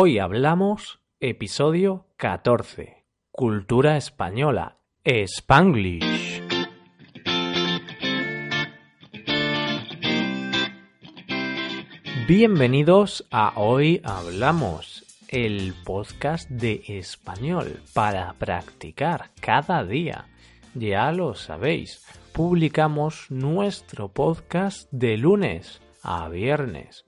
Hoy hablamos episodio 14. Cultura española. Spanglish. Bienvenidos a Hoy Hablamos, el podcast de español para practicar cada día. Ya lo sabéis, publicamos nuestro podcast de lunes a viernes.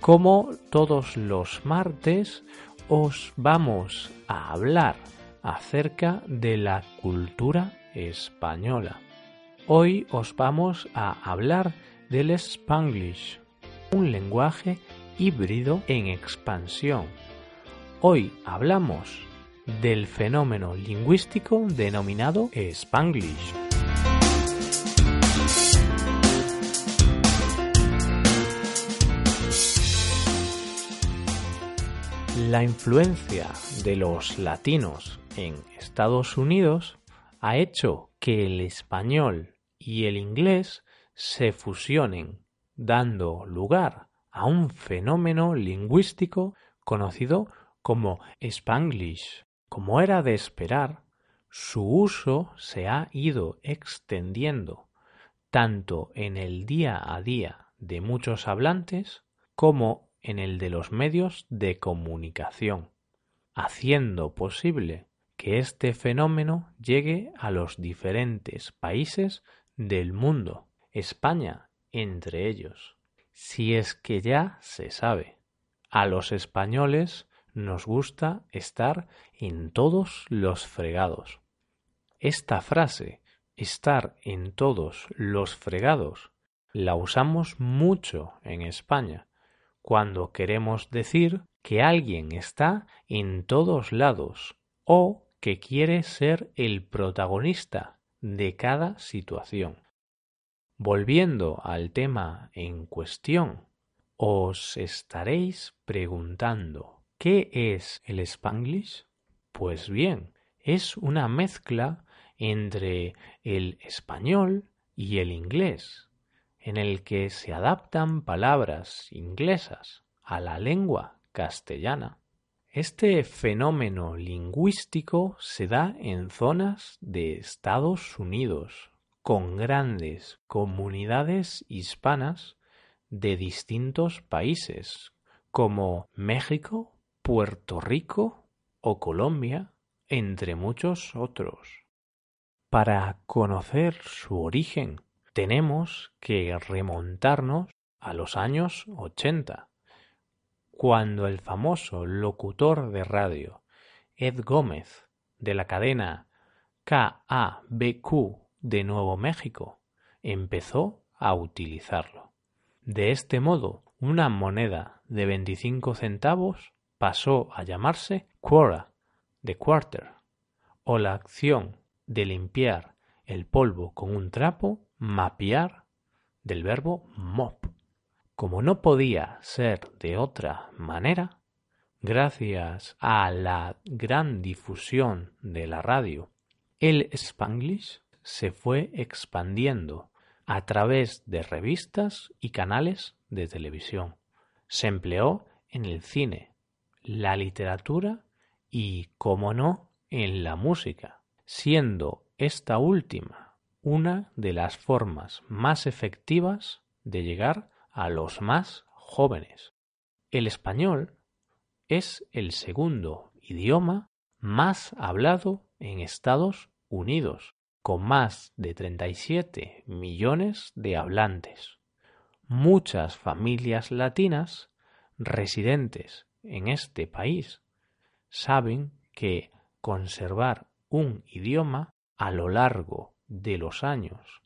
Como todos los martes os vamos a hablar acerca de la cultura española. Hoy os vamos a hablar del Spanglish, un lenguaje híbrido en expansión. Hoy hablamos del fenómeno lingüístico denominado Spanglish. La influencia de los latinos en Estados Unidos ha hecho que el español y el inglés se fusionen dando lugar a un fenómeno lingüístico conocido como Spanglish. Como era de esperar, su uso se ha ido extendiendo tanto en el día a día de muchos hablantes como en el de los medios de comunicación, haciendo posible que este fenómeno llegue a los diferentes países del mundo. España entre ellos. Si es que ya se sabe. A los españoles nos gusta estar en todos los fregados. Esta frase, estar en todos los fregados, la usamos mucho en España, cuando queremos decir que alguien está en todos lados o que quiere ser el protagonista de cada situación. Volviendo al tema en cuestión, os estaréis preguntando ¿qué es el Spanglish? Pues bien, es una mezcla entre el español y el inglés, en el que se adaptan palabras inglesas a la lengua castellana. Este fenómeno lingüístico se da en zonas de Estados Unidos, con grandes comunidades hispanas de distintos países como México, Puerto Rico o Colombia, entre muchos otros. Para conocer su origen tenemos que remontarnos a los años 80, cuando el famoso locutor de radio Ed Gómez de la cadena KABQ de Nuevo México empezó a utilizarlo. De este modo, una moneda de 25 centavos pasó a llamarse quora, de quarter, o la acción de limpiar el polvo con un trapo, mapear, del verbo mop. Como no podía ser de otra manera, gracias a la gran difusión de la radio, el Spanglish se fue expandiendo a través de revistas y canales de televisión. Se empleó en el cine, la literatura y, como no, en la música, siendo esta última una de las formas más efectivas de llegar a los más jóvenes. El español es el segundo idioma más hablado en Estados Unidos, con más de 37 millones de hablantes. Muchas familias latinas residentes en este país saben que conservar un idioma a lo largo de los años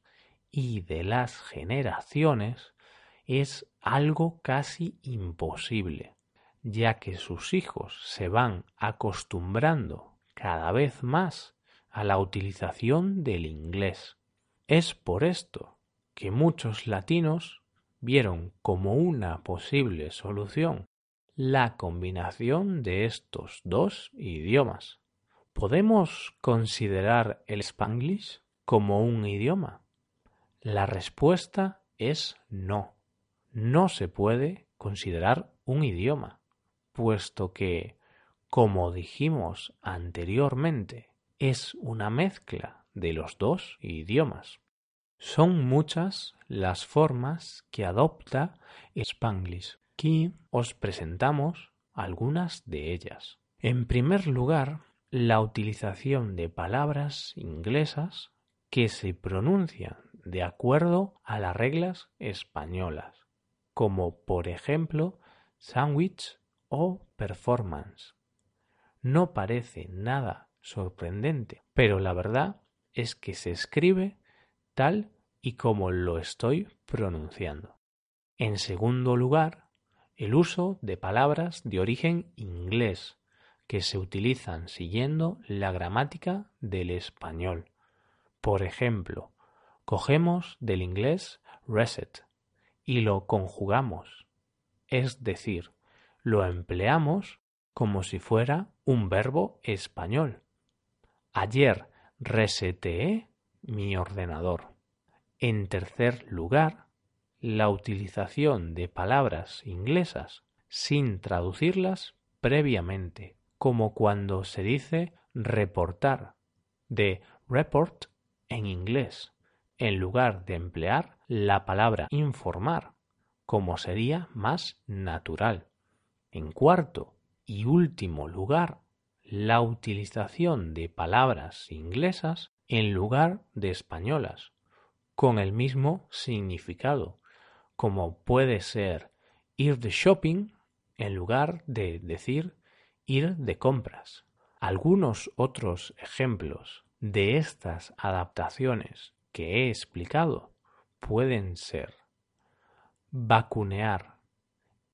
y de las generaciones es algo casi imposible. ya que sus hijos se van acostumbrando cada vez más a la utilización del inglés. Es por esto que muchos latinos vieron como una posible solución la combinación de estos dos idiomas. ¿Podemos considerar el spanglish como un idioma? La respuesta es no. No se puede considerar un idioma, puesto que, como dijimos anteriormente, es una mezcla de los dos idiomas. Son muchas las formas que adopta Spanglish. Aquí os presentamos algunas de ellas. En primer lugar, la utilización de palabras inglesas que se pronuncian de acuerdo a las reglas españolas, como por ejemplo sandwich o performance. No parece nada sorprendente, pero la verdad es que se escribe tal y como lo estoy pronunciando. En segundo lugar, el uso de palabras de origen inglés que se utilizan siguiendo la gramática del español. Por ejemplo, cogemos del inglés reset y lo conjugamos, es decir, lo empleamos como si fuera un verbo español. Ayer reseteé mi ordenador. En tercer lugar, la utilización de palabras inglesas sin traducirlas previamente, como cuando se dice reportar, de report en inglés, en lugar de emplear la palabra informar, como sería más natural. En cuarto y último lugar, la utilización de palabras inglesas en lugar de españolas, con el mismo significado, como puede ser ir de shopping en lugar de decir ir de compras. Algunos otros ejemplos de estas adaptaciones que he explicado pueden ser vacunear,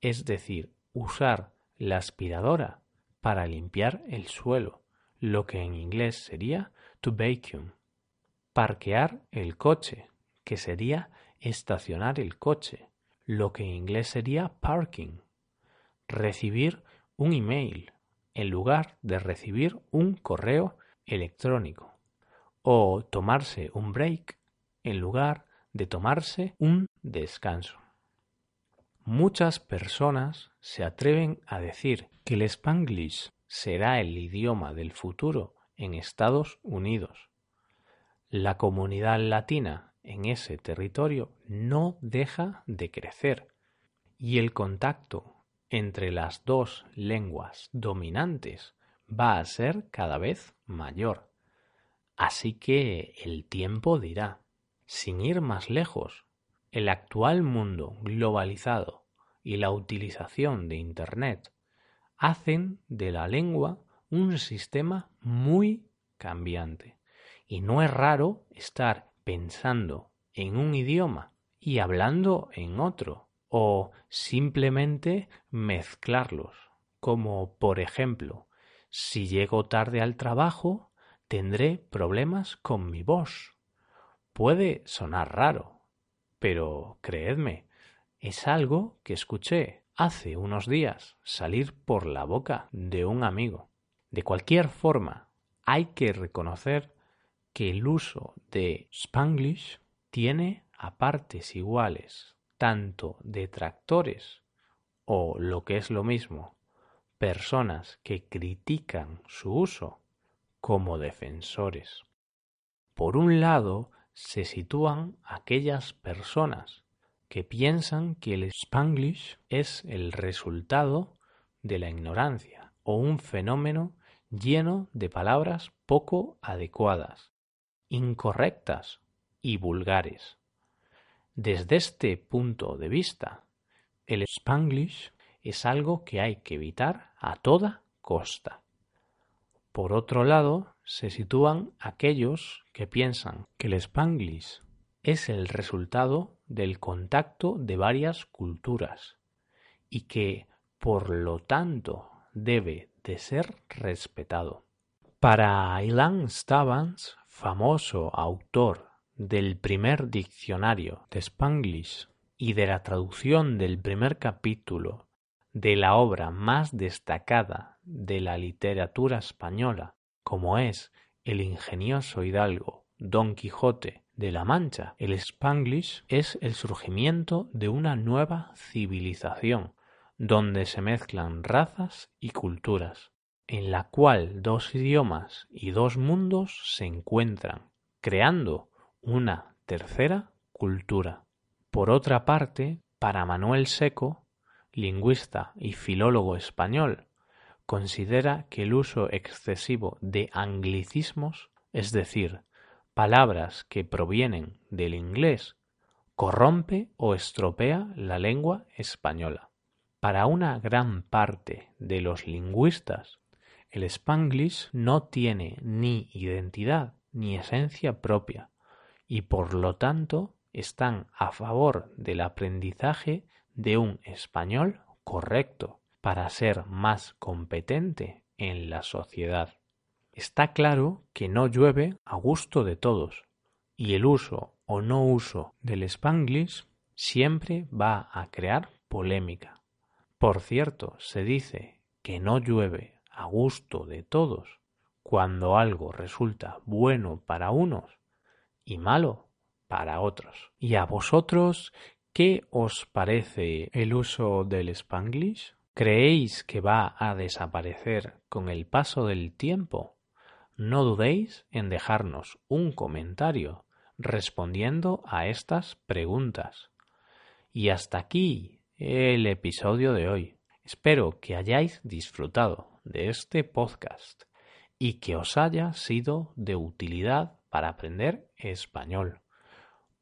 es decir, usar la aspiradora para limpiar el suelo, lo que en inglés sería to vacuum. Parquear el coche, que sería estacionar el coche, lo que en inglés sería parking. Recibir un email en lugar de recibir un correo electrónico. O tomarse un break en lugar de tomarse un descanso. Muchas personas se atreven a decir que el spanglish será el idioma del futuro en Estados Unidos. La comunidad latina en ese territorio no deja de crecer y el contacto entre las dos lenguas dominantes va a ser cada vez mayor. Así que el tiempo dirá, sin ir más lejos, el actual mundo globalizado y la utilización de Internet hacen de la lengua un sistema muy cambiante. Y no es raro estar pensando en un idioma y hablando en otro, o simplemente mezclarlos, como por ejemplo, si llego tarde al trabajo, tendré problemas con mi voz. Puede sonar raro, pero creedme, es algo que escuché hace unos días salir por la boca de un amigo. De cualquier forma, hay que reconocer que el uso de Spanglish tiene a partes iguales tanto detractores o lo que es lo mismo, personas que critican su uso como defensores. Por un lado, se sitúan aquellas personas que piensan que el spanglish es el resultado de la ignorancia o un fenómeno lleno de palabras poco adecuadas, incorrectas y vulgares. Desde este punto de vista, el spanglish es algo que hay que evitar a toda costa. Por otro lado, se sitúan aquellos que piensan que el spanglish es el resultado del contacto de varias culturas y que por lo tanto debe de ser respetado. Para Ilan Stavans, famoso autor del primer diccionario de Spanglish y de la traducción del primer capítulo de la obra más destacada de la literatura española, como es el ingenioso hidalgo Don Quijote de la Mancha, el Spanglish es el surgimiento de una nueva civilización, donde se mezclan razas y culturas, en la cual dos idiomas y dos mundos se encuentran, creando una tercera cultura. Por otra parte, para Manuel Seco, lingüista y filólogo español, considera que el uso excesivo de anglicismos, es decir, palabras que provienen del inglés, corrompe o estropea la lengua española. Para una gran parte de los lingüistas, el spanglish no tiene ni identidad ni esencia propia y por lo tanto están a favor del aprendizaje de un español correcto para ser más competente en la sociedad. Está claro que no llueve a gusto de todos y el uso o no uso del spanglish siempre va a crear polémica. Por cierto, se dice que no llueve a gusto de todos cuando algo resulta bueno para unos y malo para otros. ¿Y a vosotros qué os parece el uso del spanglish? ¿Creéis que va a desaparecer con el paso del tiempo? No dudéis en dejarnos un comentario respondiendo a estas preguntas. Y hasta aquí el episodio de hoy. Espero que hayáis disfrutado de este podcast y que os haya sido de utilidad para aprender español.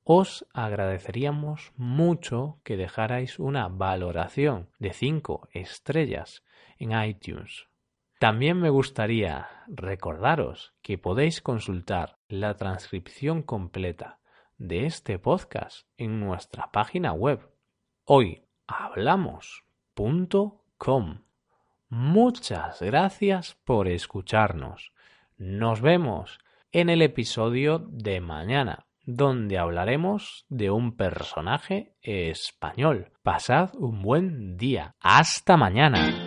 Os agradeceríamos mucho que dejarais una valoración de 5 estrellas en iTunes. También me gustaría recordaros que podéis consultar la transcripción completa de este podcast en nuestra página web hoyhablamos.com. Muchas gracias por escucharnos. Nos vemos en el episodio de mañana, donde hablaremos de un personaje español. Pasad un buen día. Hasta mañana.